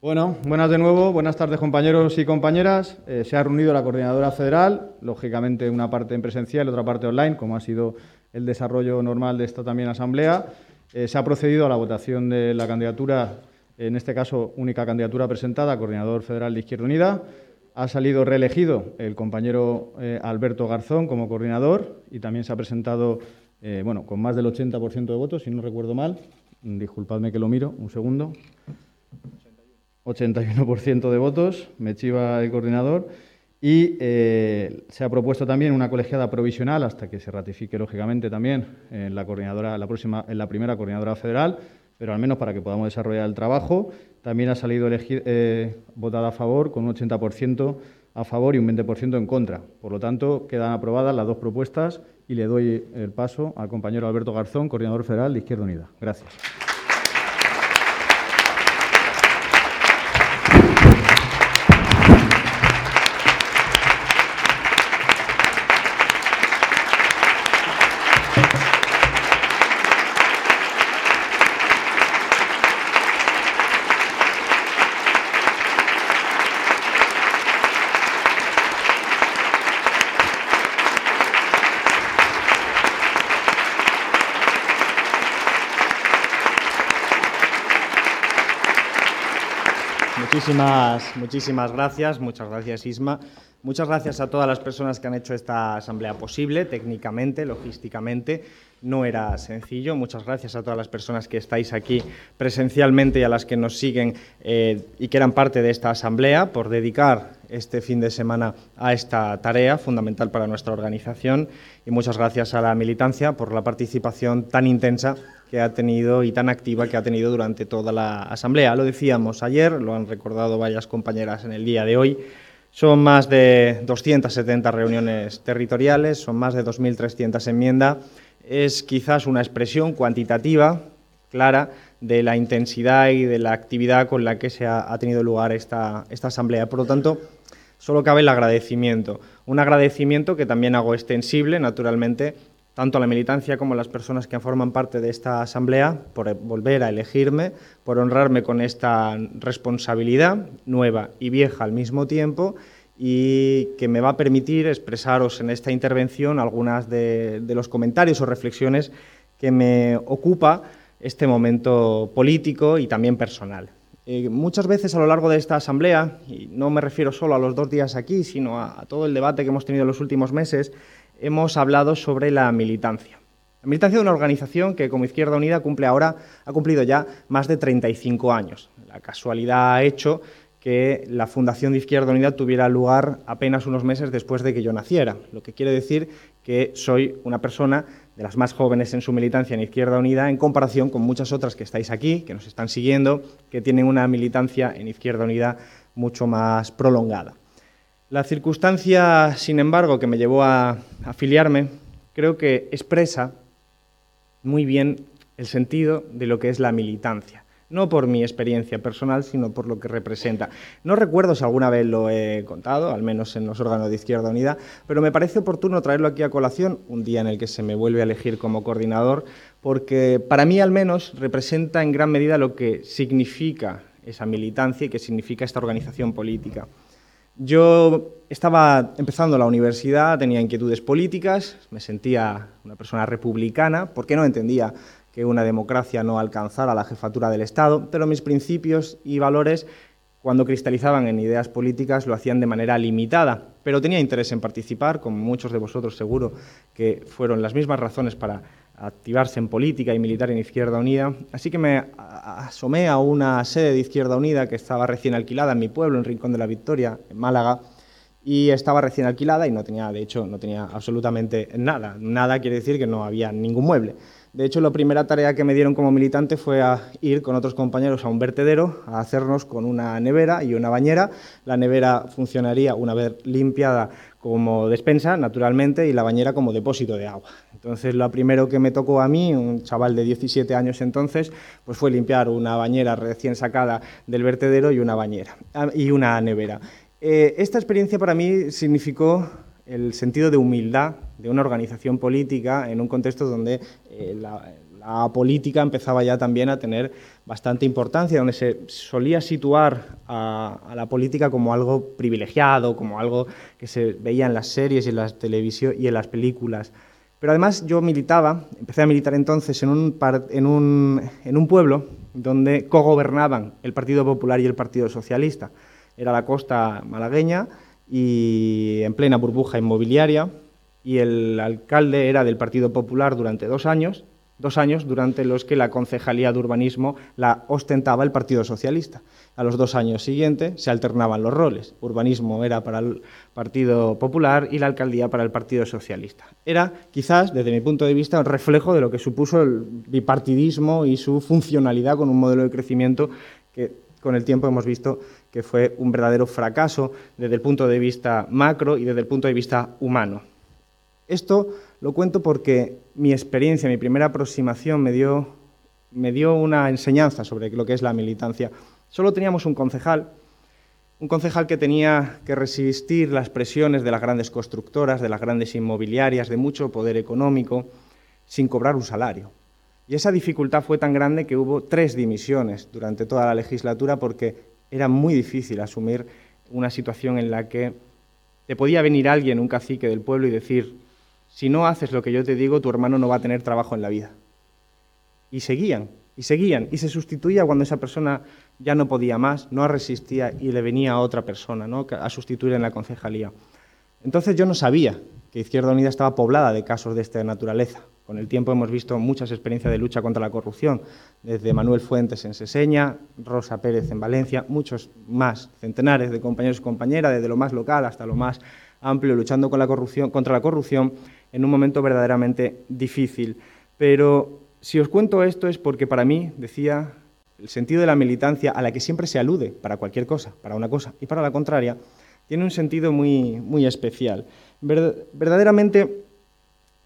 Bueno, buenas de nuevo, buenas tardes compañeros y compañeras. Eh, se ha reunido la coordinadora federal, lógicamente una parte en presencial y otra parte online, como ha sido el desarrollo normal de esta también asamblea. Eh, se ha procedido a la votación de la candidatura, en este caso única candidatura presentada, coordinador federal de Izquierda Unida. Ha salido reelegido el compañero eh, Alberto Garzón como coordinador y también se ha presentado, bueno, con más del 80% de votos, si no recuerdo mal. Disculpadme que lo miro, un segundo. 81% de votos, me chiva el coordinador, y eh, se ha propuesto también una colegiada provisional hasta que se ratifique, lógicamente, también en la, coordinadora, la, próxima, en la primera coordinadora federal, pero al menos para que podamos desarrollar el trabajo. También ha salido eh, votada a favor con un 80% a favor y un 20% en contra. Por lo tanto, quedan aprobadas las dos propuestas y le doy el paso al compañero Alberto Garzón, coordinador federal de Izquierda Unida. Gracias. Muchísimas, muchísimas gracias, muchas gracias Isma. Muchas gracias a todas las personas que han hecho esta asamblea posible, técnicamente, logísticamente. No era sencillo. Muchas gracias a todas las personas que estáis aquí presencialmente y a las que nos siguen eh, y que eran parte de esta asamblea por dedicar este fin de semana a esta tarea fundamental para nuestra organización. Y muchas gracias a la militancia por la participación tan intensa que ha tenido y tan activa que ha tenido durante toda la asamblea. Lo decíamos ayer, lo han recordado varias compañeras en el día de hoy. Son más de 270 reuniones territoriales, son más de 2.300 enmiendas. Es quizás una expresión cuantitativa, clara, de la intensidad y de la actividad con la que se ha, tenido lugar esta, esta asamblea. Por lo tanto, solo cabe el agradecimiento. Un agradecimiento que también hago extensible, naturalmente, tanto a la militancia como a las personas que forman parte de esta asamblea, por volver a elegirme, por honrarme con esta responsabilidad nueva y vieja al mismo tiempo y que me va a permitir expresaros en esta intervención algunas de, los comentarios o reflexiones que me ocupa este momento político y también personal. Eh, muchas veces a lo largo de esta asamblea, y no me refiero solo a los dos días aquí, sino a, a todo el debate que hemos tenido en los últimos meses, hemos hablado sobre la militancia. La militancia de una organización que como Izquierda Unida cumple ahora, ha cumplido ya más de 35 años. La casualidad ha hecho que la fundación de Izquierda Unida tuviera lugar apenas unos meses después de que yo naciera, lo que quiere decir que soy una persona de las más jóvenes en su militancia en Izquierda Unida en comparación con muchas otras que estáis aquí, que nos están siguiendo, que tienen una militancia en Izquierda Unida mucho más prolongada. La circunstancia, sin embargo, que me llevó a afiliarme, creo que expresa muy bien el sentido de lo que es la militancia. No por mi experiencia personal, sino por lo que representa. No recuerdo si alguna vez lo he contado, al menos en los órganos de Izquierda Unida, pero me parece oportuno traerlo aquí a colación, un día en el que se me vuelve a elegir como coordinador, porque para mí al menos representa en gran medida lo que significa esa militancia y qué significa esta organización política. Yo estaba empezando la universidad, tenía inquietudes políticas, me sentía una persona republicana, porque no entendía que una democracia no alcanzara la jefatura del Estado, pero mis principios y valores, cuando cristalizaban en ideas políticas, lo hacían de manera limitada. Pero tenía interés en participar, como muchos de vosotros seguro que fueron las mismas razones para activarse en política y militar en Izquierda Unida. Así que me asomé a una sede de Izquierda Unida que estaba recién alquilada en mi pueblo, en Rincón de la Victoria, en Málaga, y estaba recién alquilada y no tenía, de hecho, no tenía absolutamente nada. Nada quiere decir que no había ningún mueble. De hecho, la primera tarea que me dieron como militante fue a ir con otros compañeros a un vertedero a hacernos con una nevera y una bañera. La nevera funcionaría una vez limpiada como despensa, naturalmente, y la bañera como depósito de agua. Entonces, lo primero que me tocó a mí, un chaval de 17 años entonces, pues fue limpiar una bañera recién sacada del vertedero y una bañera ah, y una nevera. Eh, esta experiencia para mí significó el sentido de humildad de una organización política en un contexto donde eh, la, la política empezaba ya también a tener bastante importancia, donde se solía situar a, la política como algo privilegiado, como algo que se veía en las series y en las y en las películas. Pero además yo militaba, empecé a militar entonces en un, pueblo donde cogobernaban el Partido Popular y el Partido Socialista. Era la costa malagueña y en plena burbuja inmobiliaria y el alcalde era del Partido Popular durante dos años, dos años durante los que la concejalía de urbanismo la ostentaba el Partido Socialista. A los dos años siguientes se alternaban los roles. Urbanismo era para el Partido Popular y la alcaldía para el Partido Socialista. Era, quizás, desde mi punto de vista, un reflejo de lo que supuso el bipartidismo y su funcionalidad con un modelo de crecimiento que con el tiempo hemos visto que fue un verdadero fracaso desde el punto de vista macro y desde el punto de vista humano. Esto lo cuento porque mi experiencia, mi primera aproximación me dio, me dio una enseñanza sobre lo que es la militancia. Solo teníamos un concejal, un concejal que tenía que resistir las presiones de las grandes constructoras, de las grandes inmobiliarias, de mucho poder económico, sin cobrar un salario. Y esa dificultad fue tan grande que hubo tres dimisiones durante toda la legislatura porque era muy difícil asumir una situación en la que te podía venir alguien, un cacique del pueblo, y decir, si no haces lo que yo te digo, tu hermano no va a tener trabajo en la vida. Y seguían, y seguían, y se sustituía cuando esa persona ya no podía más, no resistía y le venía a otra persona ¿no? a sustituir en la concejalía. Entonces yo no sabía que Izquierda Unida estaba poblada de casos de esta naturaleza. Con el tiempo hemos visto muchas experiencias de lucha contra la corrupción, desde Manuel Fuentes en Seseña, Rosa Pérez en Valencia, muchos más, centenares de compañeros y compañeras, desde lo más local hasta lo más amplio, luchando contra la corrupción en un momento verdaderamente difícil. Pero si os cuento esto es porque para mí, decía, el sentido de la militancia a la que siempre se alude para cualquier cosa, para una cosa y para la contraria, tiene un sentido muy, muy especial. verdaderamente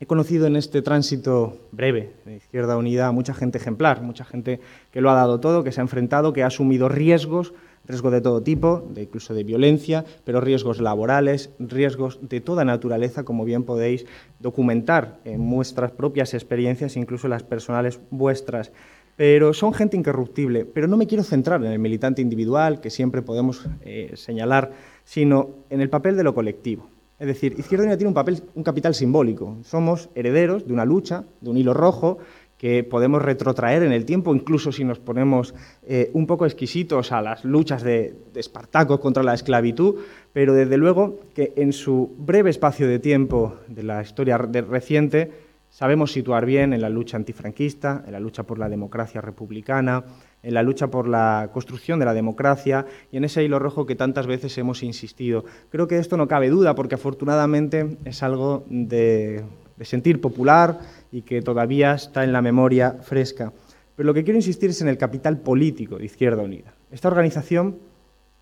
He conocido en este tránsito breve de Izquierda Unida mucha gente ejemplar, mucha gente que lo ha dado todo, que se ha enfrentado, que ha asumido riesgos, riesgos de todo tipo, de incluso de violencia, pero riesgos laborales, riesgos de toda naturaleza, como bien podéis documentar en vuestras propias experiencias, incluso las personales vuestras. Pero son gente incorruptible. Pero no me quiero centrar en el militante individual, que siempre podemos eh, señalar, sino en el papel de lo colectivo. Es decir, Izquierda Unida tiene un, papel, un capital simbólico. Somos herederos de una lucha, de un hilo rojo, que podemos retrotraer en el tiempo, incluso si nos ponemos eh, un poco exquisitos a las luchas de, Espartaco contra la esclavitud, pero desde luego que en su breve espacio de tiempo de la historia reciente sabemos situar bien en la lucha antifranquista, en la lucha por la democracia republicana, en la lucha por la construcción de la democracia y en ese hilo rojo que tantas veces hemos insistido. Creo que esto no cabe duda porque afortunadamente es algo de, sentir popular y que todavía está en la memoria fresca. Pero lo que quiero insistir es en el capital político de Izquierda Unida. Esta organización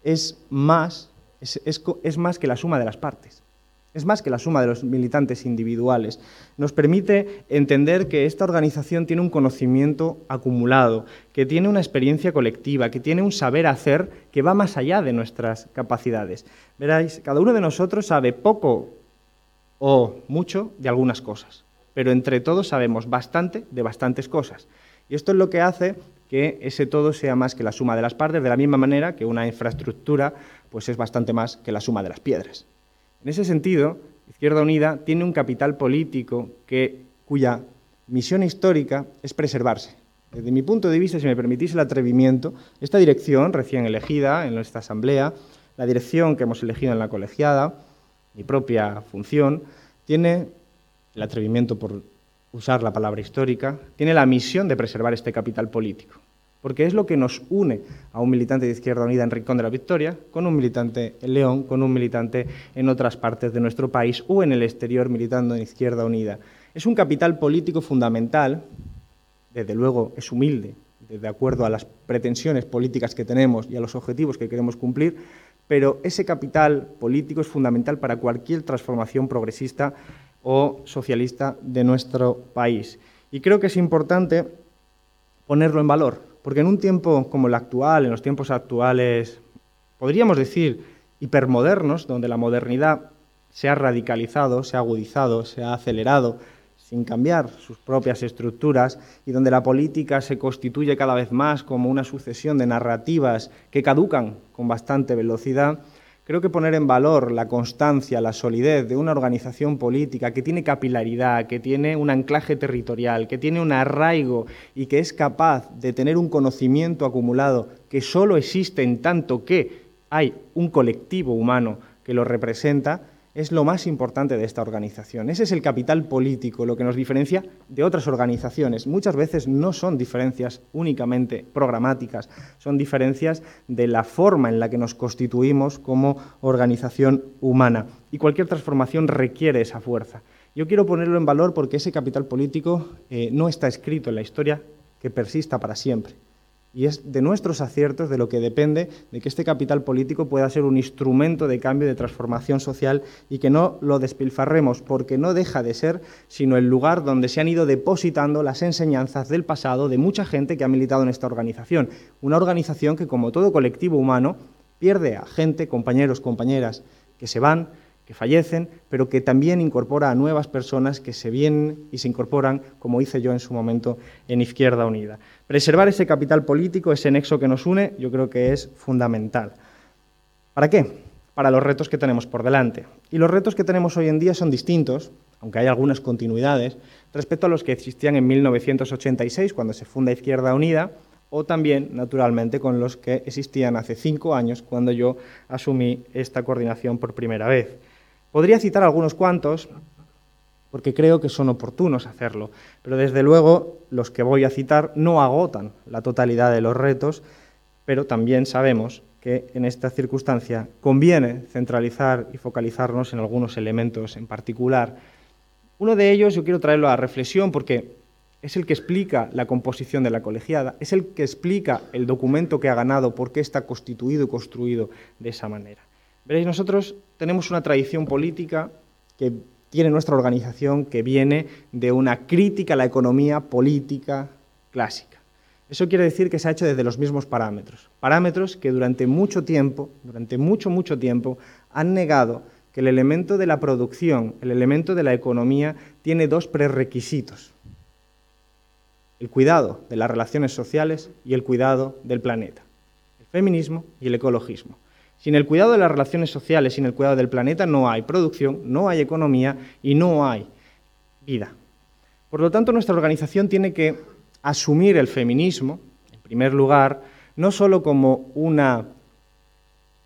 es más, es más que la suma de las partes. Es más que la suma de los militantes individuales. Nos permite entender que esta organización tiene un conocimiento acumulado, que tiene una experiencia colectiva, que tiene un saber hacer que va más allá de nuestras capacidades. Veráis, cada uno de nosotros sabe poco o mucho de algunas cosas, pero entre todos sabemos bastante de bastantes cosas. Y esto es lo que hace que ese todo sea más que la suma de las partes, de la misma manera que una infraestructura pues es bastante más que la suma de las piedras. En ese sentido, Izquierda Unida tiene un capital político que, cuya misión histórica es preservarse. Desde mi punto de vista, si me permitís el atrevimiento, esta dirección recién elegida en nuestra Asamblea, la dirección que hemos elegido en la colegiada, mi propia función, tiene el atrevimiento por usar la palabra histórica, tiene la misión de preservar este capital político porque es lo que nos une a un militante de Izquierda Unida en Rincón de la Victoria, con un militante en León, con un militante en otras partes de nuestro país o en el exterior militando en Izquierda Unida. Es un capital político fundamental, desde luego es humilde, de acuerdo a las pretensiones políticas que tenemos y a los objetivos que queremos cumplir, pero ese capital político es fundamental para cualquier transformación progresista o socialista de nuestro país. Y creo que es importante ponerlo en valor, porque en un tiempo como el actual, en los tiempos actuales, podríamos decir hipermodernos, donde la modernidad se ha radicalizado, se ha agudizado, se ha acelerado, sin cambiar sus propias estructuras y donde la política se constituye cada vez más como una sucesión de narrativas que caducan con bastante velocidad, creo que poner en valor la constancia, la solidez de una organización política que tiene capilaridad, que tiene un anclaje territorial, que tiene un arraigo y que es capaz de tener un conocimiento acumulado que solo existe en tanto que hay un colectivo humano que lo representa, es lo más importante de esta organización. Ese es el capital político, lo que nos diferencia de otras organizaciones. Muchas veces no son diferencias únicamente programáticas, son diferencias de la forma en la que nos constituimos como organización humana. Y cualquier transformación requiere esa fuerza. Yo quiero ponerlo en valor porque ese capital político eh, no está escrito en la historia que persista para siempre. Y es de nuestros aciertos de lo que depende de que este capital político pueda ser un instrumento de cambio de transformación social y que no lo despilfarremos, porque no deja de ser sino el lugar donde se han ido depositando las enseñanzas del pasado de mucha gente que ha militado en esta organización. Una organización que, como todo colectivo humano, pierde a gente, compañeros, compañeras, que se van, que fallecen, pero que también incorpora a nuevas personas que se vienen y se incorporan, como hice yo en su momento en Izquierda Unida. Preservar ese capital político, ese nexo que nos une, yo creo que es fundamental. ¿Para qué? Para los retos que tenemos por delante. Y los retos que tenemos hoy en día son distintos, aunque hay algunas continuidades, respecto a los que existían en 1986, cuando se funda Izquierda Unida, o también, naturalmente, con los que existían hace cinco años, cuando yo asumí esta coordinación por primera vez. Podría citar algunos cuantos, porque creo que son oportunos hacerlo, pero desde luego los que voy a citar no agotan la totalidad de los retos, pero también sabemos que en esta circunstancia conviene centralizar y focalizarnos en algunos elementos en particular. Uno de ellos yo quiero traerlo a reflexión porque es el que explica la composición de la colegiada, es el que explica el documento que ha ganado, por qué está constituido y construido de esa manera. Veréis, nosotros tenemos una tradición política que tiene nuestra organización que viene de una crítica a la economía política clásica. Eso quiere decir que se ha hecho desde los mismos parámetros. Parámetros que durante mucho tiempo, durante mucho, mucho tiempo, han negado que el elemento de la producción, el elemento de la economía, tiene dos prerequisitos. El cuidado de las relaciones sociales y el cuidado del planeta. El feminismo y el ecologismo. Sin el cuidado de las relaciones sociales, sin el cuidado del planeta, no hay producción, no hay economía y no hay vida. Por lo tanto, nuestra organización tiene que asumir el feminismo, en primer lugar, no solo como una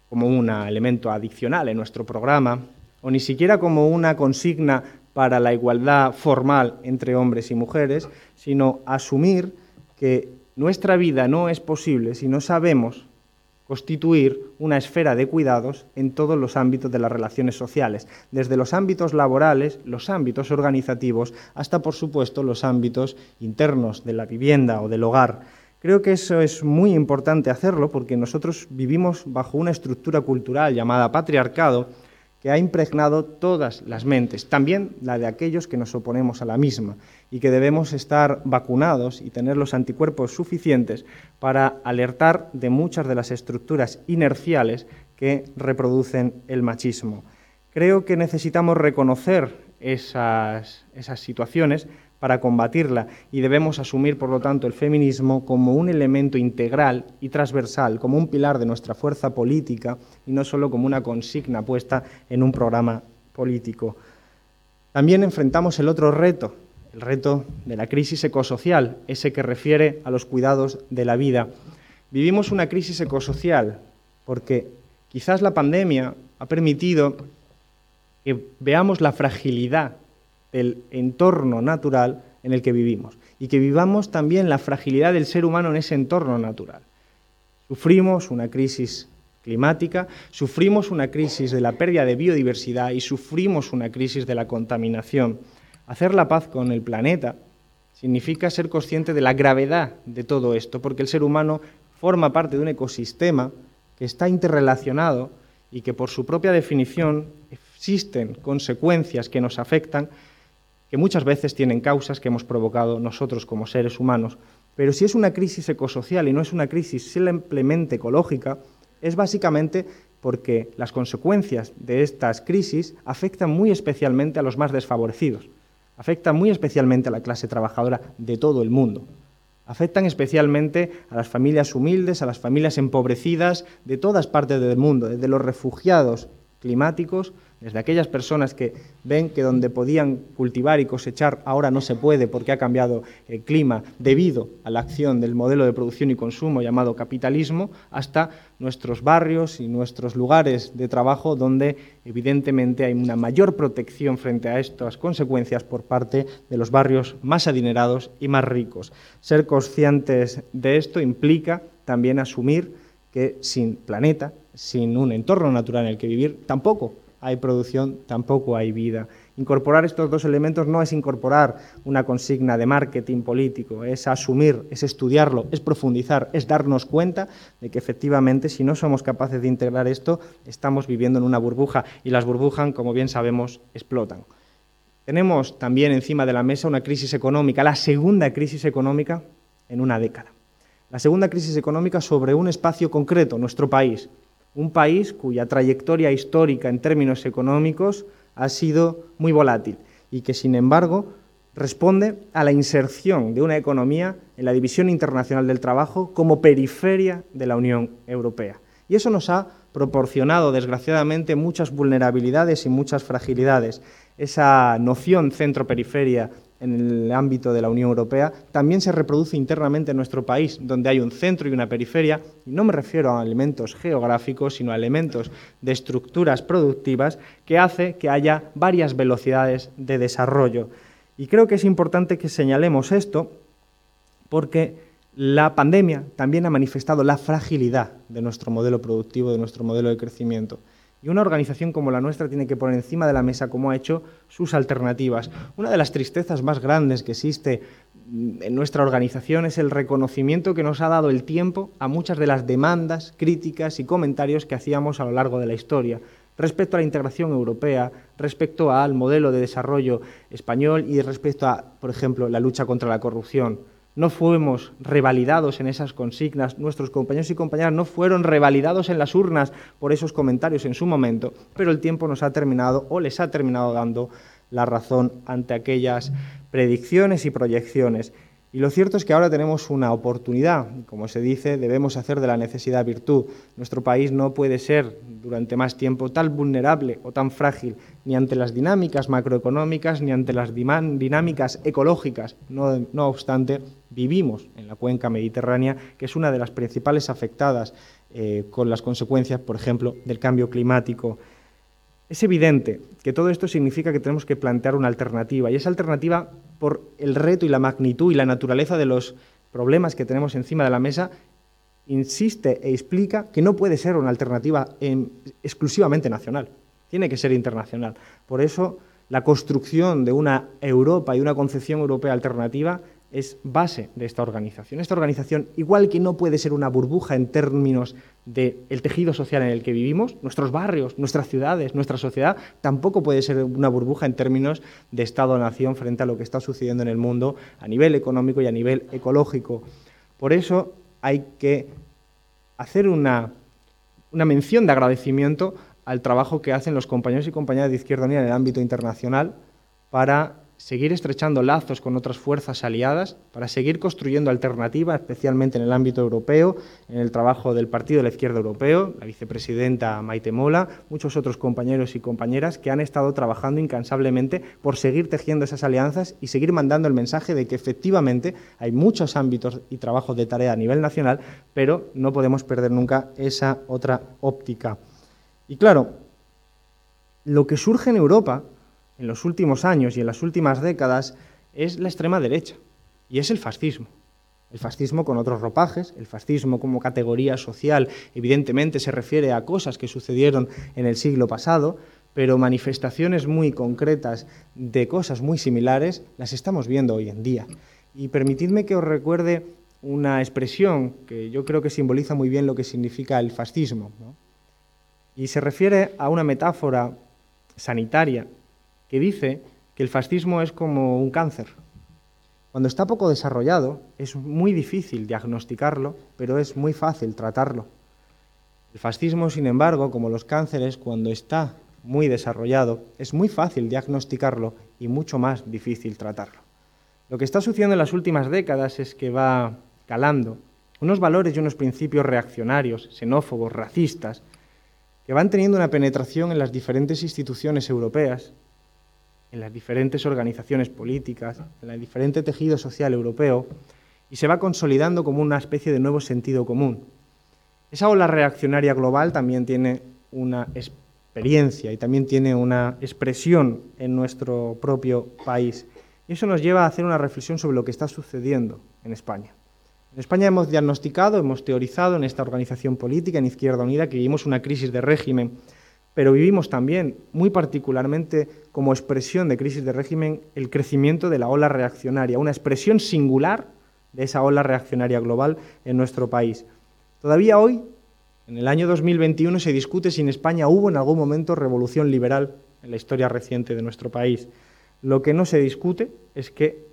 como un elemento adicional en nuestro programa, o ni siquiera como una consigna para la igualdad formal entre hombres y mujeres, sino asumir que nuestra vida no es posible si no sabemos constituir una esfera de cuidados en todos los ámbitos de las relaciones sociales, desde los ámbitos laborales, los ámbitos organizativos, hasta, por supuesto, los ámbitos internos de la vivienda o del hogar. Creo que eso es muy importante hacerlo porque nosotros vivimos bajo una estructura cultural llamada patriarcado que ha impregnado todas las mentes, también la de aquellos que nos oponemos a la misma, y que debemos estar vacunados y tener los anticuerpos suficientes para alertar de muchas de las estructuras inerciales que reproducen el machismo. Creo que necesitamos reconocer esas, esas situaciones para combatirla y debemos asumir, por lo tanto, el feminismo como un elemento integral y transversal, como un pilar de nuestra fuerza política y no solo como una consigna puesta en un programa político. También enfrentamos el otro reto, el reto de la crisis ecosocial, ese que refiere a los cuidados de la vida. Vivimos una crisis ecosocial porque quizás la pandemia ha permitido que veamos la fragilidad del entorno natural en el que vivimos y que vivamos también la fragilidad del ser humano en ese entorno natural. Sufrimos una crisis climática, sufrimos una crisis de la pérdida de biodiversidad y sufrimos una crisis de la contaminación. Hacer la paz con el planeta significa ser consciente de la gravedad de todo esto, porque el ser humano forma parte de un ecosistema que está interrelacionado y que por su propia definición existen consecuencias que nos afectan que muchas veces tienen causas que hemos provocado nosotros como seres humanos. Pero si es una crisis ecosocial y no es una crisis simplemente ecológica, es básicamente porque las consecuencias de estas crisis afectan muy especialmente a los más desfavorecidos, afectan muy especialmente a la clase trabajadora de todo el mundo. Afectan especialmente a las familias humildes, a las familias empobrecidas de todas partes del mundo, desde los refugiados climáticos desde aquellas personas que ven que donde podían cultivar y cosechar ahora no se puede porque ha cambiado el clima debido a la acción del modelo de producción y consumo llamado capitalismo, hasta nuestros barrios y nuestros lugares de trabajo donde evidentemente hay una mayor protección frente a estas consecuencias por parte de los barrios más adinerados y más ricos. Ser conscientes de esto implica también asumir que sin planeta, sin un entorno natural en el que vivir, tampoco hay producción, tampoco hay vida. Incorporar estos dos elementos no es incorporar una consigna de marketing político, es asumir, es estudiarlo, es profundizar, es darnos cuenta de que efectivamente si no somos capaces de integrar esto, estamos viviendo en una burbuja y las burbujas, como bien sabemos, explotan. Tenemos también encima de la mesa una crisis económica, la segunda crisis económica en una década. La segunda crisis económica sobre un espacio concreto, nuestro país, un país cuya trayectoria histórica en términos económicos ha sido muy volátil y que, sin embargo, responde a la inserción de una economía en la división internacional del trabajo como periferia de la Unión Europea. Y eso nos ha proporcionado, desgraciadamente, muchas vulnerabilidades y muchas fragilidades. Esa noción centro-periferia en el ámbito de la Unión Europea, también se reproduce internamente en nuestro país, donde hay un centro y una periferia, y no me refiero a elementos geográficos, sino a elementos de estructuras productivas que hace que haya varias velocidades de desarrollo. Y creo que es importante que señalemos esto porque la pandemia también ha manifestado la fragilidad de nuestro modelo productivo, de nuestro modelo de crecimiento. Y una organización como la nuestra tiene que poner encima de la mesa, como ha hecho, sus alternativas. Una de las tristezas más grandes que existe en nuestra organización es el reconocimiento que nos ha dado el tiempo a muchas de las demandas, críticas y comentarios que hacíamos a lo largo de la historia respecto a la integración europea, respecto al modelo de desarrollo español y respecto a, por ejemplo, la lucha contra la corrupción no fuimos revalidados en esas consignas, nuestros compañeros y compañeras no fueron revalidados en las urnas por esos comentarios en su momento, pero el tiempo nos ha terminado o les ha terminado dando la razón ante aquellas predicciones y proyecciones. Y lo cierto es que ahora tenemos una oportunidad. Como se dice, debemos hacer de la necesidad virtud. Nuestro país no puede ser durante más tiempo tan vulnerable o tan frágil ni ante las dinámicas macroeconómicas ni ante las dinámicas ecológicas. No, obstante, vivimos en la cuenca mediterránea, que es una de las principales afectadas eh, con las consecuencias, por ejemplo, del cambio climático es evidente que todo esto significa que tenemos que plantear una alternativa, y esa alternativa, por el reto y la magnitud y la naturaleza de los problemas que tenemos encima de la mesa, insiste e explica que no puede ser una alternativa exclusivamente nacional, tiene que ser internacional. Por eso, la construcción de una Europa y una concepción europea alternativa es base de esta organización. Esta organización, igual que no puede ser una burbuja en términos del tejido social en el que vivimos, nuestros barrios, nuestras ciudades, nuestra sociedad, tampoco puede ser una burbuja en términos de Estado-nación frente a lo que está sucediendo en el mundo a nivel económico y a nivel ecológico. Por eso hay que hacer una, una mención de agradecimiento al trabajo que hacen los compañeros y compañeras de Izquierda Unida en el ámbito internacional para seguir estrechando lazos con otras fuerzas aliadas para seguir construyendo alternativas, especialmente en el ámbito europeo, en el trabajo del Partido de la Izquierda Europeo, la vicepresidenta Maite Mola, muchos otros compañeros y compañeras que han estado trabajando incansablemente por seguir tejiendo esas alianzas y seguir mandando el mensaje de que efectivamente hay muchos ámbitos y trabajos de tarea a nivel nacional, pero no podemos perder nunca esa otra óptica. Y claro, lo que surge en Europa en los últimos años y en las últimas décadas es la extrema derecha y es el fascismo. El fascismo con otros ropajes, el fascismo como categoría social, evidentemente se refiere a cosas que sucedieron en el siglo pasado, pero manifestaciones muy concretas de cosas muy similares las estamos viendo hoy en día. Y permitidme que os recuerde una expresión que yo creo que simboliza muy bien lo que significa el fascismo. Y se refiere a una metáfora sanitaria que dice que el fascismo es como un cáncer. Cuando está poco desarrollado es muy difícil diagnosticarlo, pero es muy fácil tratarlo. El fascismo, sin embargo, como los cánceres, cuando está muy desarrollado, es muy fácil diagnosticarlo y mucho más difícil tratarlo. Lo que está sucediendo en las últimas décadas es que va calando unos valores y unos principios reaccionarios, xenófobos, racistas, que van teniendo una penetración en las diferentes instituciones europeas, en las diferentes organizaciones políticas, en el diferente tejido social europeo, y se va consolidando como una especie de nuevo sentido común. Esa ola reaccionaria global también tiene una experiencia y también tiene una expresión en nuestro propio país. Y eso nos lleva a hacer una reflexión sobre lo que está sucediendo en España. En España hemos diagnosticado, hemos teorizado en esta organización política, en Izquierda Unida, que vivimos una crisis de régimen, pero vivimos también, muy particularmente como expresión de crisis de régimen, el crecimiento de la ola reaccionaria, una expresión singular de esa ola reaccionaria global en nuestro país. Todavía hoy, en el año 2021, se discute si en España hubo en algún momento revolución liberal en la historia reciente de nuestro país. Lo que no se discute es que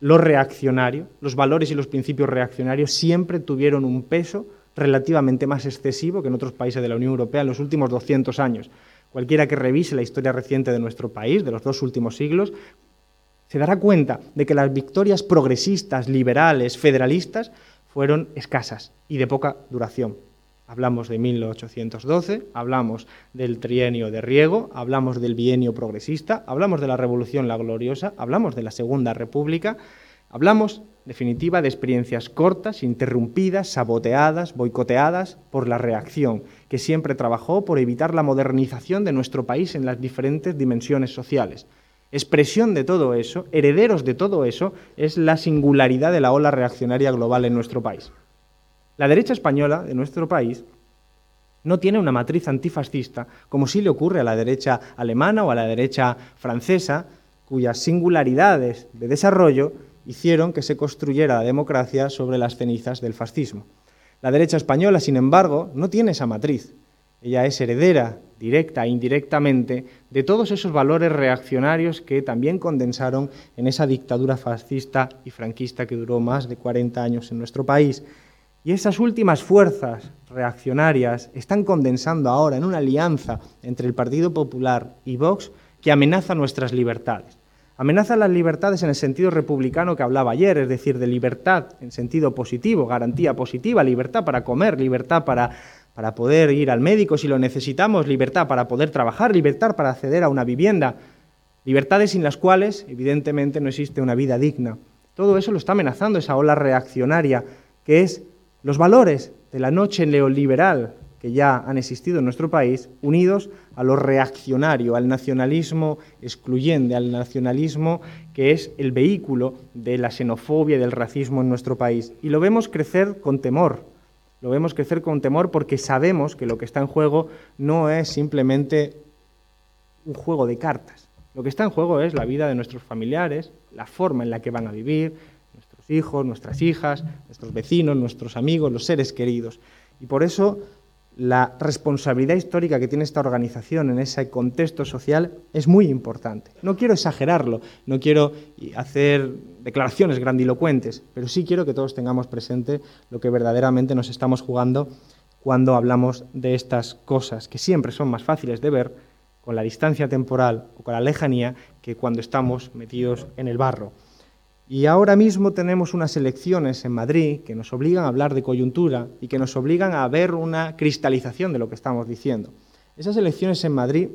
lo reaccionario, los valores y los principios reaccionarios siempre tuvieron un peso relativamente más excesivo que en otros países de la Unión Europea en los últimos 200 años. Cualquiera que revise la historia reciente de nuestro país, de los dos últimos siglos, se dará cuenta de que las victorias progresistas, liberales, federalistas fueron escasas y de poca duración. Hablamos de 1812, hablamos del trienio de Riego, hablamos del bienio progresista, hablamos de la Revolución la Gloriosa, hablamos de la Segunda República, hablamos, definitiva, de experiencias cortas, interrumpidas, saboteadas, boicoteadas por la reacción, que siempre trabajó por evitar la modernización de nuestro país en las diferentes dimensiones sociales. Expresión de todo eso, herederos de todo eso, es la singularidad de la ola reaccionaria global en nuestro país. La derecha española de nuestro país no tiene una matriz antifascista, como sí le ocurre a la derecha alemana o a la derecha francesa, cuyas singularidades de desarrollo hicieron que se construyera la democracia sobre las cenizas del fascismo. La derecha española, sin embargo, no tiene esa matriz. Ella es heredera, directa e indirectamente, de todos esos valores reaccionarios que también condensaron en esa dictadura fascista y franquista que duró más de 40 años en nuestro país y esas últimas fuerzas reaccionarias están condensando ahora en una alianza entre el Partido Popular y Vox que amenaza nuestras libertades. Amenaza las libertades en el sentido republicano que hablaba ayer, es decir, de libertad en sentido positivo, garantía positiva, libertad para comer, libertad para, para poder ir al médico si lo necesitamos, libertad para poder trabajar, libertad para acceder a una vivienda, libertades sin las cuales, evidentemente, no existe una vida digna. Todo eso lo está amenazando esa ola reaccionaria que es los valores de la noche neoliberal que ya han existido en nuestro país, unidos a lo reaccionario, al nacionalismo excluyente, al nacionalismo que es el vehículo de la xenofobia y del racismo en nuestro país. Y lo vemos crecer con temor, lo vemos crecer con temor porque sabemos que lo que está en juego no es simplemente un juego de cartas. Lo que está en juego es la vida de nuestros familiares, la forma en la que van a vivir, hijos, nuestras hijas, nuestros vecinos, nuestros amigos, los seres queridos. Y por eso la responsabilidad histórica que tiene esta organización en ese contexto social es muy importante. No quiero exagerarlo, no quiero hacer declaraciones grandilocuentes, pero sí quiero que todos tengamos presente lo que verdaderamente nos estamos jugando cuando hablamos de estas cosas, que siempre son más fáciles de ver con la distancia temporal o con la lejanía que cuando estamos metidos en el barro. Y ahora mismo tenemos unas elecciones en Madrid que nos obligan a hablar de coyuntura y que nos obligan a ver una cristalización de lo que estamos diciendo. Esas elecciones en Madrid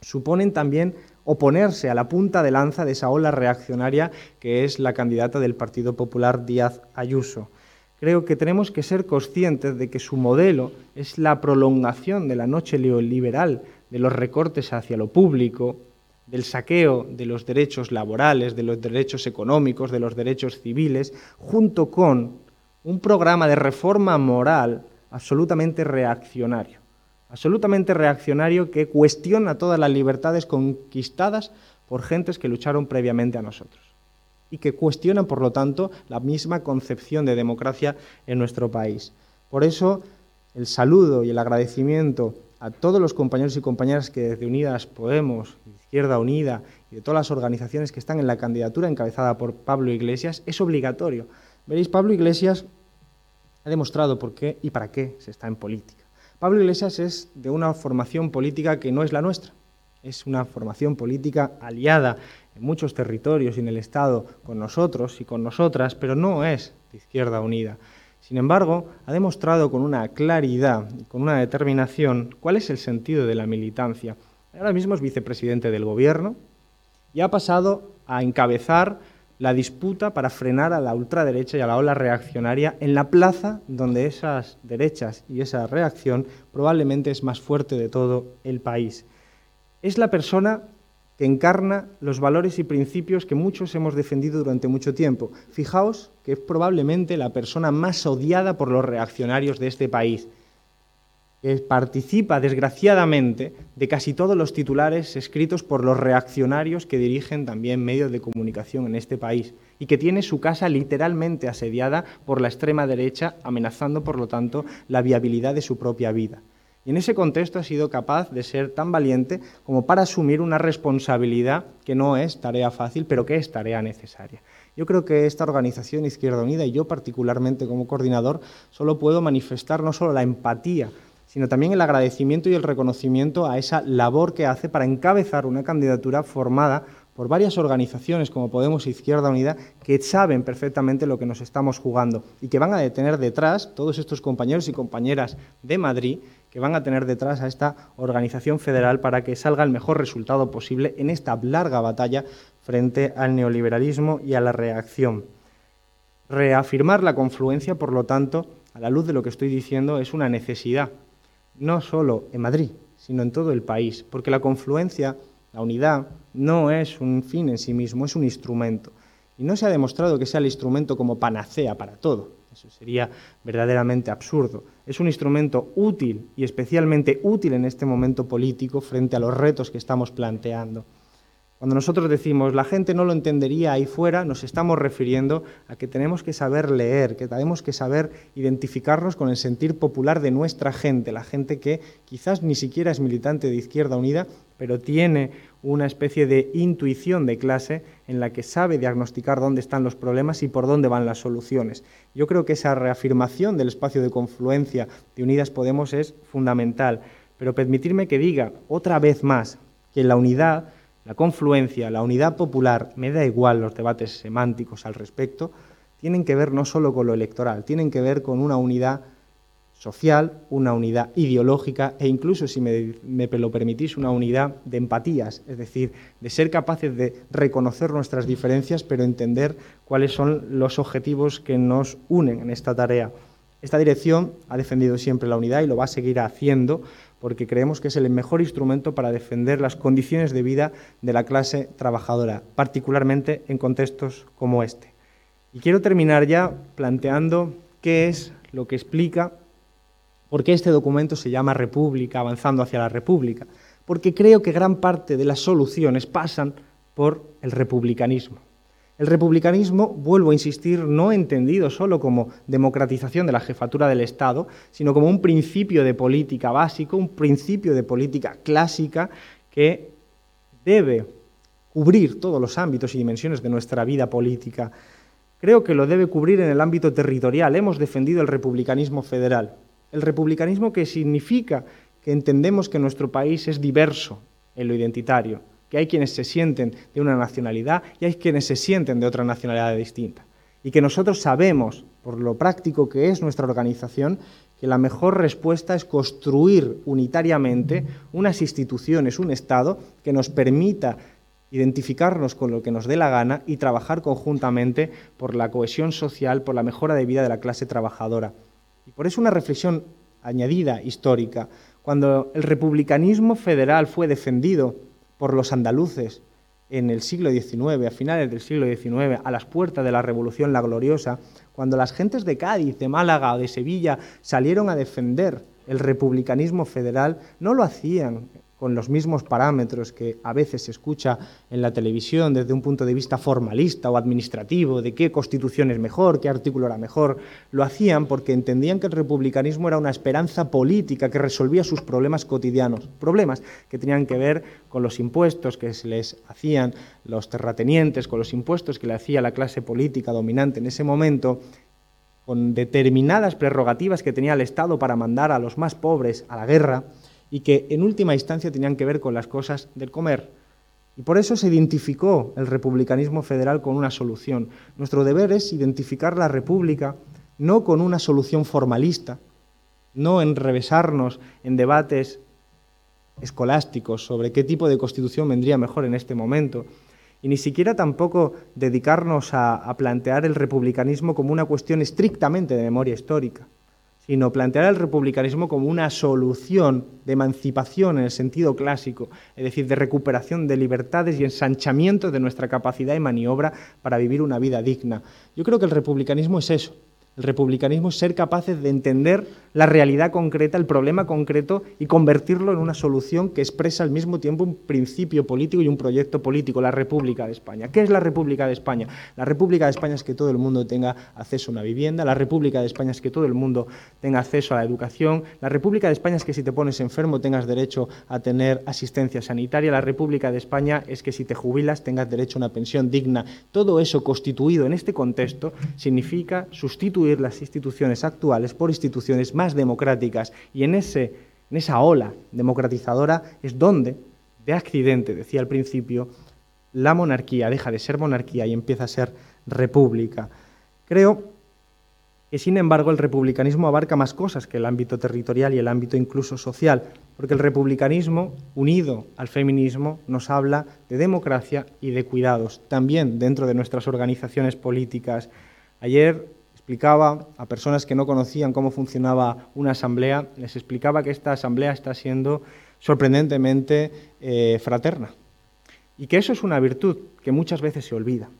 suponen también oponerse a la punta de lanza de esa ola reaccionaria que es la candidata del Partido Popular Díaz Ayuso. Creo que tenemos que ser conscientes de que su modelo es la prolongación de la noche neoliberal, de los recortes hacia lo público, del saqueo de los derechos laborales, de los derechos económicos, de los derechos civiles, junto con un programa de reforma moral absolutamente reaccionario, absolutamente reaccionario que cuestiona todas las libertades conquistadas por gentes que lucharon previamente a nosotros y que cuestionan, por lo tanto, la misma concepción de democracia en nuestro país. Por eso, el saludo y el agradecimiento a todos los compañeros y compañeras que desde Unidas Podemos, Izquierda Unida y de todas las organizaciones que están en la candidatura encabezada por Pablo Iglesias es obligatorio. Veréis, Pablo Iglesias ha demostrado por qué y para qué se está en política. Pablo Iglesias es de una formación política que no es la nuestra, es una formación política aliada en muchos territorios y en el Estado con nosotros y con nosotras, pero no es de Izquierda Unida. Sin embargo, ha demostrado con una claridad y con una determinación cuál es el sentido de la militancia. Ahora mismo es vicepresidente del Gobierno y ha pasado a encabezar la disputa para frenar a la ultraderecha y a la ola reaccionaria en la plaza donde esas derechas y esa reacción probablemente es más fuerte de todo el país. Es la persona que encarna los valores y principios que muchos hemos defendido durante mucho tiempo. Fijaos que es probablemente la persona más odiada por los reaccionarios de este país que participa, desgraciadamente, de casi todos los titulares escritos por los reaccionarios que dirigen también medios de comunicación en este país y que tiene su casa literalmente asediada por la extrema derecha, amenazando, por lo tanto, la viabilidad de su propia vida. Y en ese contexto ha sido capaz de ser tan valiente como para asumir una responsabilidad que no es tarea fácil, pero que es tarea necesaria. Yo creo que esta organización Izquierda Unida y yo particularmente como coordinador solo puedo manifestar no solo la empatía sino también el agradecimiento y el reconocimiento a esa labor que hace para encabezar una candidatura formada por varias organizaciones como Podemos e Izquierda Unida que saben perfectamente lo que nos estamos jugando y que van a detener detrás todos estos compañeros y compañeras de Madrid que van a tener detrás a esta organización federal para que salga el mejor resultado posible en esta larga batalla frente al neoliberalismo y a la reacción. Reafirmar la confluencia, por lo tanto, a la luz de lo que estoy diciendo, es una necesidad no solo en Madrid, sino en todo el país, porque la confluencia, la unidad, no es un fin en sí mismo, es un instrumento. Y no se ha demostrado que sea el instrumento como panacea para todo. Eso sería verdaderamente absurdo. Es un instrumento útil y especialmente útil en este momento político frente a los retos que estamos planteando. Cuando nosotros decimos la gente no lo entendería ahí fuera, nos estamos refiriendo a que tenemos que saber leer, que tenemos que saber identificarnos con el sentir popular de nuestra gente, la gente que quizás ni siquiera es militante de Izquierda Unida, pero tiene una especie de intuición de clase en la que sabe diagnosticar dónde están los problemas y por dónde van las soluciones. Yo creo que esa reafirmación del espacio de confluencia de Unidas Podemos es fundamental, pero permitirme que diga otra vez más que la unidad la confluencia, la unidad popular, me da igual los debates semánticos al respecto, tienen que ver no solo con lo electoral, tienen que ver con una unidad social, una unidad ideológica e incluso, si me, lo permitís, una unidad de empatías, es decir, de ser capaces de reconocer nuestras diferencias, pero entender cuáles son los objetivos que nos unen en esta tarea. Esta dirección ha defendido siempre la unidad y lo va a seguir haciendo porque creemos que es el mejor instrumento para defender las condiciones de vida de la clase trabajadora, particularmente en contextos como este. Y quiero terminar ya planteando qué es lo que explica por qué este documento se llama República, avanzando hacia la República, porque creo que gran parte de las soluciones pasan por el republicanismo. El republicanismo, vuelvo a insistir, no entendido solo como democratización de la jefatura del Estado, sino como un principio de política básico, un principio de política clásica que debe cubrir todos los ámbitos y dimensiones de nuestra vida política. Creo que lo debe cubrir en el ámbito territorial. Hemos defendido el republicanismo federal. El republicanismo que significa que entendemos que nuestro país es diverso en lo identitario, que hay quienes se sienten de una nacionalidad y hay quienes se sienten de otra nacionalidad distinta. Y que nosotros sabemos, por lo práctico que es nuestra organización, que la mejor respuesta es construir unitariamente unas instituciones, un Estado que nos permita identificarnos con lo que nos dé la gana y trabajar conjuntamente por la cohesión social, por la mejora de vida de la clase trabajadora. Y por eso una reflexión añadida histórica. Cuando el republicanismo federal fue defendido por los andaluces en el siglo XIX, a finales del siglo XIX, a las puertas de la Revolución La Gloriosa, cuando las gentes de Cádiz, de Málaga o de Sevilla salieron a defender el republicanismo federal, no lo hacían con los mismos parámetros que a veces se escucha en la televisión desde un punto de vista formalista o administrativo, de qué constitución es mejor, qué artículo era mejor, lo hacían porque entendían que el republicanismo era una esperanza política que resolvía sus problemas cotidianos, problemas que tenían que ver con los impuestos que se les hacían los terratenientes, con los impuestos que le hacía la clase política dominante en ese momento, con determinadas prerrogativas que tenía el Estado para mandar a los más pobres a la guerra, y que en última instancia tenían que ver con las cosas del comer. Y por eso se identificó el republicanismo federal con una solución. Nuestro deber es identificar la república no con una solución formalista, no enrevesarnos en debates escolásticos sobre qué tipo de constitución vendría mejor en este momento, y ni siquiera tampoco dedicarnos a, a plantear el republicanismo como una cuestión estrictamente de memoria histórica sino plantear el republicanismo como una solución de emancipación en el sentido clásico, es decir, de recuperación de libertades y ensanchamiento de nuestra capacidad y maniobra para vivir una vida digna. Yo creo que el republicanismo es eso, el republicanismo es ser capaces de entender la realidad concreta, el problema concreto y convertirlo en una solución que expresa al mismo tiempo un principio político y un proyecto político, la República de España. ¿Qué es la República de España? La República de España es que todo el mundo tenga acceso a una vivienda, la República de España es que todo el mundo tenga acceso a la educación, la República de España es que si te pones enfermo tengas derecho a tener asistencia sanitaria, la República de España es que si te jubilas tengas derecho a una pensión digna. Todo eso constituido en este contexto significa sustituir las instituciones actuales por instituciones más democráticas y en, ese, en esa ola democratizadora es donde, de accidente, decía al principio, la monarquía deja de ser monarquía y empieza a ser república. Creo que, sin embargo, el republicanismo abarca más cosas que el ámbito territorial y el ámbito incluso social, porque el republicanismo, unido al feminismo, nos habla de democracia y de cuidados, también dentro de nuestras organizaciones políticas. Ayer explicaba a personas que no conocían cómo funcionaba una asamblea, les explicaba que esta asamblea está siendo sorprendentemente eh, fraterna y que eso es una virtud que muchas veces se olvida,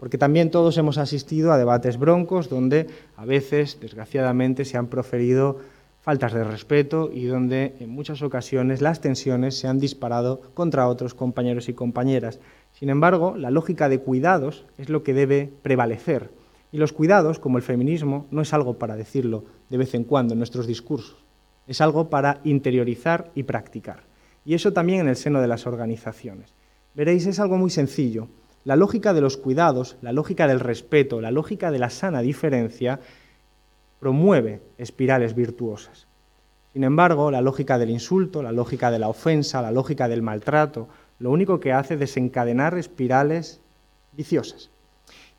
porque también todos hemos asistido a debates broncos donde a veces, desgraciadamente, se han proferido faltas de respeto y donde en muchas ocasiones las tensiones se han disparado contra otros compañeros y compañeras. Sin embargo, la lógica de cuidados es lo que debe prevalecer y los cuidados, como el feminismo, no es algo para decirlo de vez en cuando en nuestros discursos, es algo para interiorizar y practicar. Y eso también en el seno de las organizaciones. Veréis, es algo muy sencillo. La lógica de los cuidados, la lógica del respeto, la lógica de la sana diferencia, promueve espirales virtuosas. Sin embargo, la lógica del insulto, la lógica de la ofensa, la lógica del maltrato, lo único que hace es desencadenar espirales viciosas.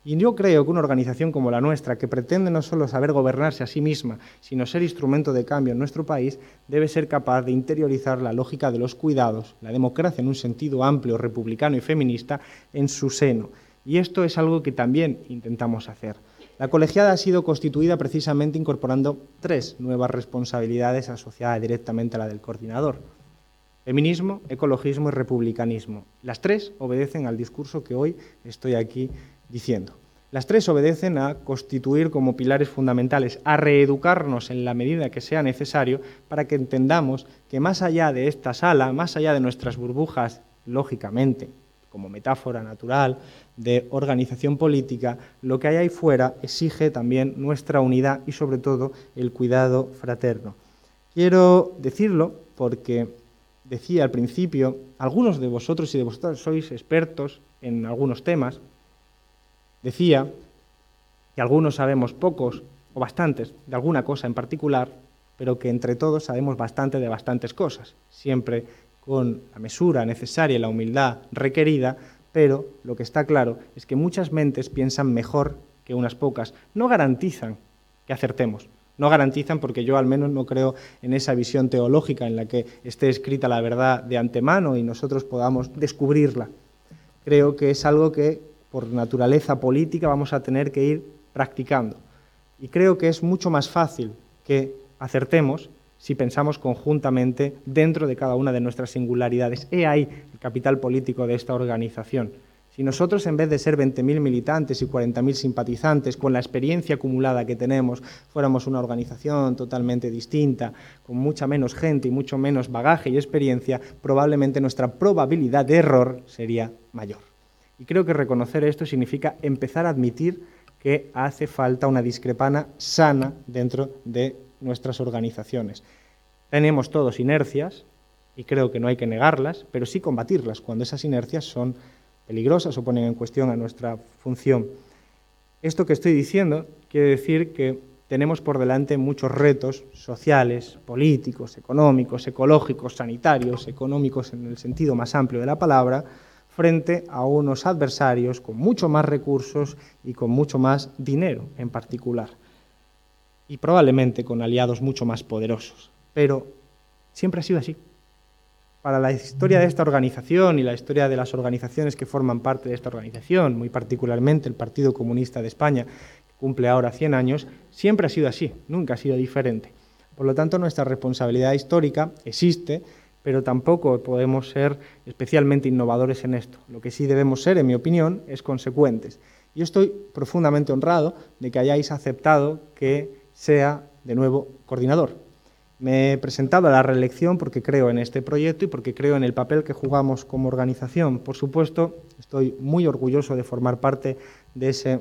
Y yo creo que una organización como la nuestra, que pretende no solo saber gobernarse a sí misma, sino ser instrumento de cambio en nuestro país, debe ser capaz de interiorizar la lógica de los cuidados, la democracia en un sentido amplio, republicano y feminista, en su seno. Y esto es algo que también intentamos hacer. La colegiada ha sido constituida precisamente incorporando tres nuevas responsabilidades asociadas directamente a la del coordinador. Feminismo, ecologismo y republicanismo. Las tres obedecen al discurso que hoy estoy aquí diciendo. Las tres obedecen a constituir como pilares fundamentales, a reeducarnos en la medida que sea necesario para que entendamos que más allá de esta sala, más allá de nuestras burbujas, lógicamente, como metáfora natural de organización política, lo que hay ahí fuera exige también nuestra unidad y sobre todo el cuidado fraterno. Quiero decirlo porque decía al principio, algunos de vosotros y de vosotras sois expertos en algunos temas, Decía que algunos sabemos pocos o bastantes de alguna cosa en particular, pero que entre todos sabemos bastante de bastantes cosas, siempre con la mesura necesaria y la humildad requerida, pero lo que está claro es que muchas mentes piensan mejor que unas pocas. No garantizan que acertemos, no garantizan porque yo al menos no creo en esa visión teológica en la que esté escrita la verdad de antemano y nosotros podamos descubrirla. Creo que es algo que por naturaleza política, vamos a tener que ir practicando. Y creo que es mucho más fácil que acertemos si pensamos conjuntamente dentro de cada una de nuestras singularidades. He ahí el capital político de esta organización. Si nosotros, en vez de ser 20.000 militantes y 40.000 simpatizantes, con la experiencia acumulada que tenemos, fuéramos una organización totalmente distinta, con mucha menos gente y mucho menos bagaje y experiencia, probablemente nuestra probabilidad de error sería mayor. Y creo que reconocer esto significa empezar a admitir que hace falta una discrepana sana dentro de nuestras organizaciones. Tenemos todos inercias, y creo que no hay que negarlas, pero sí combatirlas cuando esas inercias son peligrosas o ponen en cuestión a nuestra función. Esto que estoy diciendo quiere decir que tenemos por delante muchos retos sociales, políticos, económicos, ecológicos, sanitarios, económicos en el sentido más amplio de la palabra, frente a unos adversarios con mucho más recursos y con mucho más dinero en particular. Y probablemente con aliados mucho más poderosos. Pero siempre ha sido así. Para la historia de esta organización y la historia de las organizaciones que forman parte de esta organización, muy particularmente el Partido Comunista de España, cumple ahora 100 años, siempre ha sido así, nunca ha sido diferente. Por lo tanto, nuestra responsabilidad histórica existe, pero tampoco podemos ser especialmente innovadores en esto. Lo que sí debemos ser, en mi opinión, es consecuentes. Y estoy profundamente honrado de que hayáis aceptado que sea de nuevo coordinador. Me he presentado a la reelección porque creo en este proyecto y porque creo en el papel que jugamos como organización. Por supuesto, estoy muy orgulloso de formar parte de ese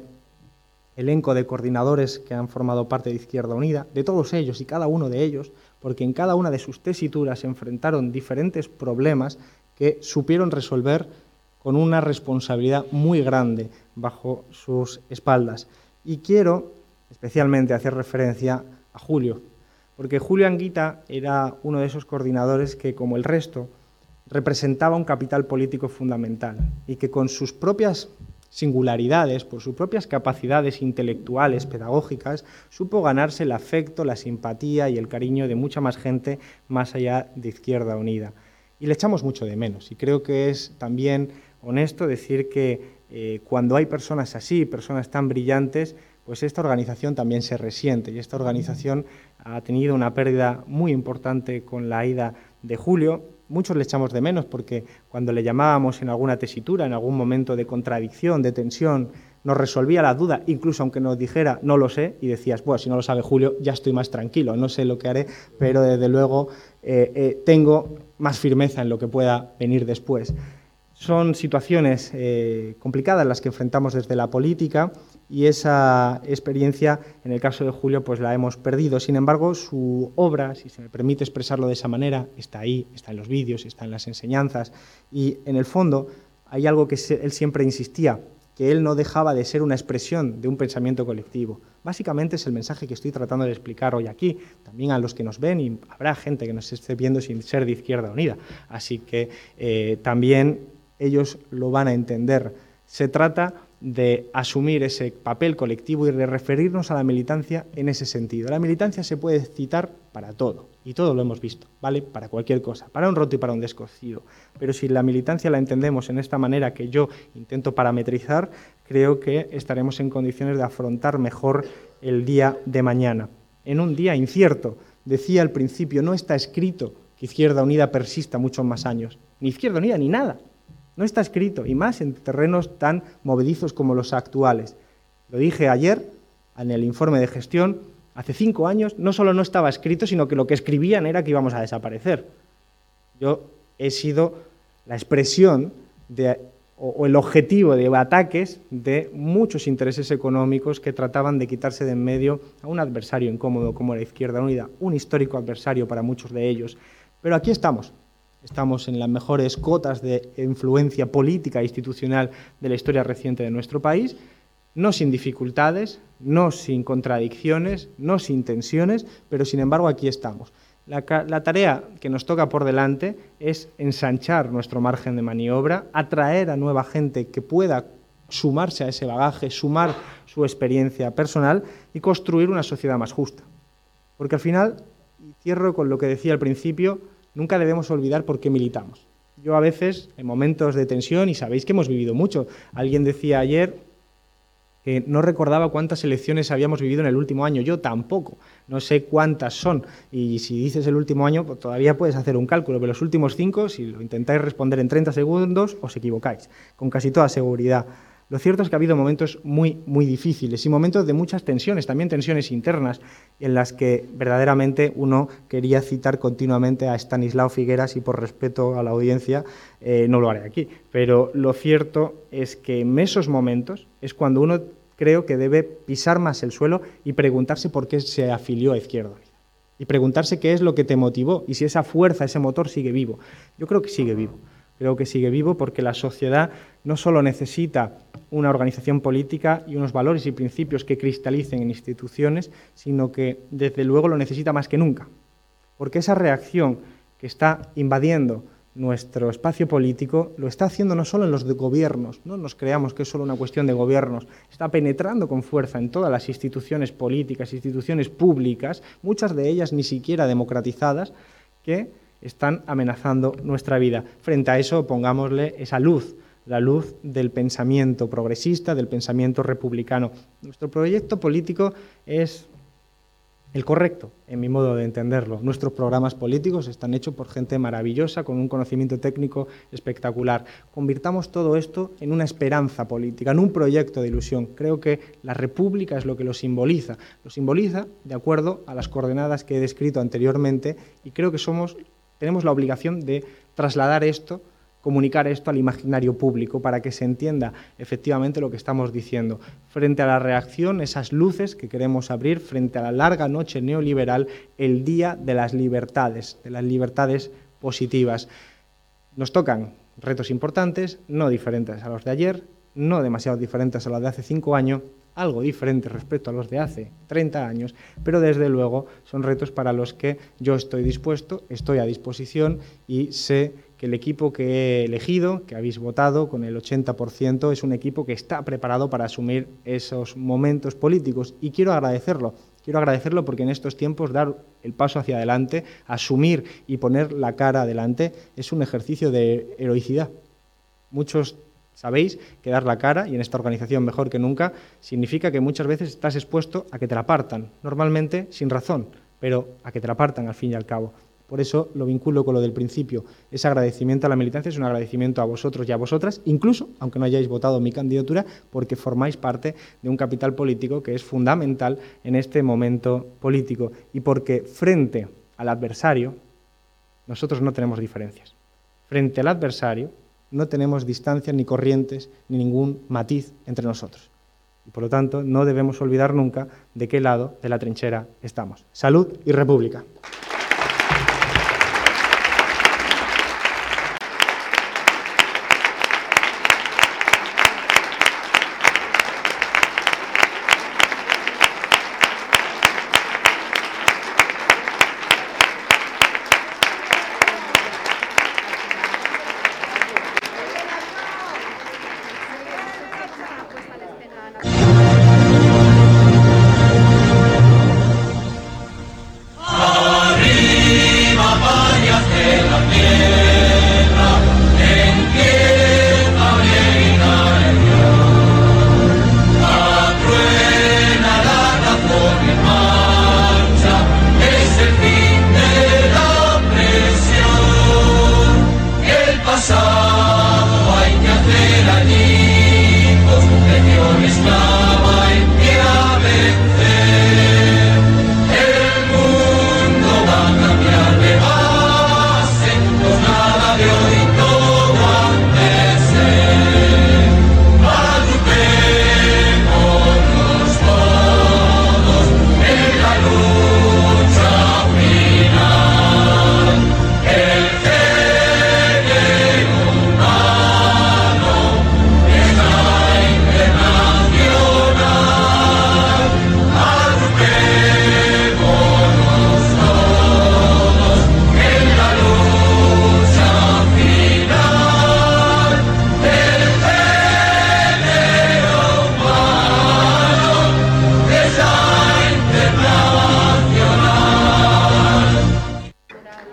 elenco de coordinadores que han formado parte de Izquierda Unida, de todos ellos y cada uno de ellos, porque en cada una de sus tesituras se enfrentaron diferentes problemas que supieron resolver con una responsabilidad muy grande bajo sus espaldas. Y quiero especialmente hacer referencia a Julio, porque Julio Anguita era uno de esos coordinadores que, como el resto, representaba un capital político fundamental y que con sus propias singularidades, por sus propias capacidades intelectuales, pedagógicas, supo ganarse el afecto, la simpatía y el cariño de mucha más gente más allá de Izquierda Unida. Y le echamos mucho de menos. Y creo que es también honesto decir que eh, cuando hay personas así, personas tan brillantes, pues esta organización también se resiente. Y esta organización ha tenido una pérdida muy importante con la ida de Julio, muchos le echamos de menos porque cuando le llamábamos en alguna tesitura, en algún momento de contradicción, de tensión, nos resolvía la duda, incluso aunque nos dijera no lo sé, y decías, bueno, si no lo sabe Julio, ya estoy más tranquilo, no sé lo que haré, pero desde luego eh, eh, tengo más firmeza en lo que pueda venir después. Son situaciones eh, complicadas las que enfrentamos desde la política y esa experiencia, en el caso de Julio, pues la hemos perdido. Sin embargo, su obra, si se me permite expresarlo de esa manera, está ahí, está en los vídeos, está en las enseñanzas y en el fondo hay algo que él siempre insistía, que él no dejaba de ser una expresión de un pensamiento colectivo. Básicamente es el mensaje que estoy tratando de explicar hoy aquí, también a los que nos ven y habrá gente que nos esté viendo sin ser de Izquierda Unida. Así que eh, también ellos lo van a entender. Se trata de asumir ese papel colectivo y de referirnos a la militancia en ese sentido. La militancia se puede citar para todo, y todo lo hemos visto, ¿vale? Para cualquier cosa, para un roto y para un descosido. Pero si la militancia la entendemos en esta manera que yo intento parametrizar, creo que estaremos en condiciones de afrontar mejor el día de mañana. En un día incierto, decía al principio, no está escrito que Izquierda Unida persista muchos más años, ni Izquierda Unida ni nada. No está escrito, y más en terrenos tan movedizos como los actuales. Lo dije ayer en el informe de gestión, hace cinco años no solo no estaba escrito, sino que lo que escribían era que íbamos a desaparecer. Yo he sido la expresión de, o, el objetivo de ataques de muchos intereses económicos que trataban de quitarse de en medio a un adversario incómodo como la Izquierda Unida, un histórico adversario para muchos de ellos. Pero aquí estamos, Estamos en las mejores cotas de influencia política e institucional de la historia reciente de nuestro país, no sin dificultades, no sin contradicciones, no sin tensiones, pero sin embargo aquí estamos. La, tarea que nos toca por delante es ensanchar nuestro margen de maniobra, atraer a nueva gente que pueda sumarse a ese bagaje, sumar su experiencia personal y construir una sociedad más justa. Porque al final, y cierro con lo que decía al principio, nunca debemos olvidar por qué militamos. Yo a veces, en momentos de tensión, y sabéis que hemos vivido mucho, alguien decía ayer que no recordaba cuántas elecciones habíamos vivido en el último año, yo tampoco, no sé cuántas son, y si dices el último año, pues todavía puedes hacer un cálculo, pero los últimos cinco, si lo intentáis responder en 30 segundos, os equivocáis, con casi toda seguridad. Lo cierto es que ha habido momentos muy, muy difíciles y momentos de muchas tensiones, también tensiones internas, en las que verdaderamente uno quería citar continuamente a Stanislao Figueras y por respeto a la audiencia eh, no lo haré aquí. Pero lo cierto es que en esos momentos es cuando uno creo que debe pisar más el suelo y preguntarse por qué se afilió a Izquierda y preguntarse qué es lo que te motivó y si esa fuerza, ese motor sigue vivo. Yo creo que sigue vivo creo que sigue vivo porque la sociedad no solo necesita una organización política y unos valores y principios que cristalicen en instituciones, sino que desde luego lo necesita más que nunca. Porque esa reacción que está invadiendo nuestro espacio político lo está haciendo no solo en los gobiernos, no nos creamos que es solo una cuestión de gobiernos, está penetrando con fuerza en todas las instituciones políticas, instituciones públicas, muchas de ellas ni siquiera democratizadas, que están amenazando nuestra vida. Frente a eso, pongámosle esa luz, la luz del pensamiento progresista, del pensamiento republicano. Nuestro proyecto político es el correcto, en mi modo de entenderlo. Nuestros programas políticos están hechos por gente maravillosa, con un conocimiento técnico espectacular. Convirtamos todo esto en una esperanza política, en un proyecto de ilusión. Creo que la República es lo que lo simboliza. Lo simboliza de acuerdo a las coordenadas que he descrito anteriormente y creo que somos, tenemos la obligación de trasladar esto comunicar esto al imaginario público para que se entienda efectivamente lo que estamos diciendo. Frente a la reacción, esas luces que queremos abrir, frente a la larga noche neoliberal, el día de las libertades, de las libertades positivas. Nos tocan retos importantes, no diferentes a los de ayer, no demasiado diferentes a los de hace cinco años, algo diferente respecto a los de hace 30 años, pero desde luego son retos para los que yo estoy dispuesto, estoy a disposición y sé que el equipo que he elegido, que habéis votado con el 80%, es un equipo que está preparado para asumir esos momentos políticos y quiero agradecerlo. Quiero agradecerlo porque en estos tiempos dar el paso hacia adelante, asumir y poner la cara adelante es un ejercicio de heroicidad. Muchos sabéis que dar la cara, y en esta organización mejor que nunca, significa que muchas veces estás expuesto a que te la partan, normalmente sin razón, pero a que te la partan al fin y al cabo. Por eso lo vinculo con lo del principio. Ese agradecimiento a la militancia es un agradecimiento a vosotros y a vosotras, incluso aunque no hayáis votado mi candidatura, porque formáis parte de un capital político que es fundamental en este momento político y porque frente al adversario nosotros no tenemos diferencias. Frente al adversario no tenemos distancias ni corrientes ni ningún matiz entre nosotros. Y por lo tanto no debemos olvidar nunca de qué lado de la trinchera estamos. Salud y república.